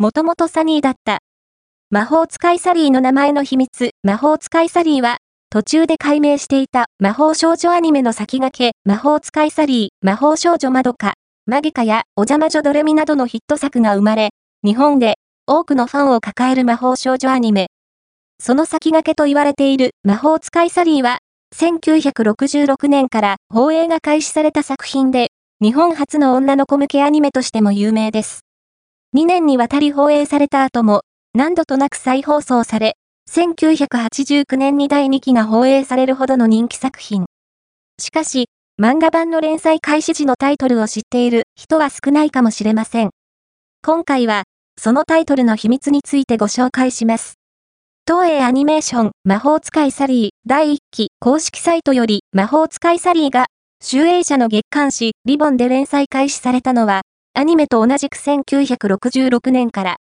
もともとサニーだった。魔法使いサリーの名前の秘密、魔法使いサリーは、途中で解明していた魔法少女アニメの先駆け、魔法使いサリー、魔法少女まどか、マギカやお邪魔女ドレミなどのヒット作が生まれ、日本で多くのファンを抱える魔法少女アニメ。その先駆けと言われている魔法使いサリーは、1966年から放映が開始された作品で、日本初の女の子向けアニメとしても有名です。2年にわたり放映された後も、何度となく再放送され、1989年に第2期が放映されるほどの人気作品。しかし、漫画版の連載開始時のタイトルを知っている人は少ないかもしれません。今回は、そのタイトルの秘密についてご紹介します。東映アニメーション魔法使いサリー第1期公式サイトより魔法使いサリーが、集英社の月刊誌リボンで連載開始されたのは、アニメと同じく1966年から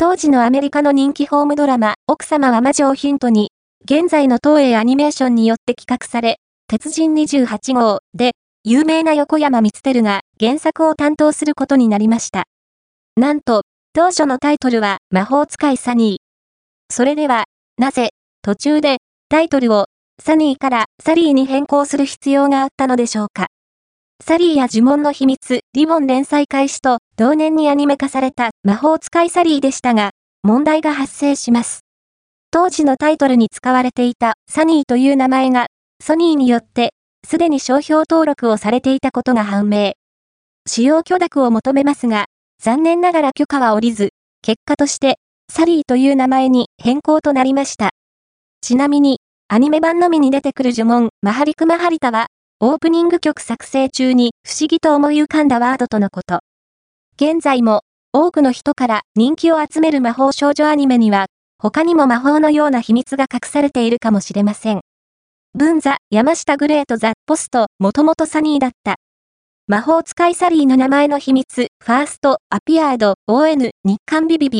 当時のアメリカの人気ホームドラマ、奥様は魔女をヒントに、現在の東映アニメーションによって企画され、鉄人28号で、有名な横山光輝が原作を担当することになりました。なんと、当初のタイトルは魔法使いサニー。それでは、なぜ、途中で、タイトルを、サニーからサリーに変更する必要があったのでしょうか。サリーや呪文の秘密、リボン連載開始と同年にアニメ化された魔法使いサリーでしたが、問題が発生します。当時のタイトルに使われていたサニーという名前が、ソニーによって、すでに商標登録をされていたことが判明。使用許諾を求めますが、残念ながら許可は下りず、結果として、サリーという名前に変更となりました。ちなみに、アニメ版のみに出てくる呪文、マハリクマハリタは、オープニング曲作成中に不思議と思い浮かんだワードとのこと。現在も多くの人から人気を集める魔法少女アニメには他にも魔法のような秘密が隠されているかもしれません。文座、山下グレートザ・ポスト、もともとサニーだった。魔法使いサリーの名前の秘密、ファースト、アピアード、ON、日刊ビビビ、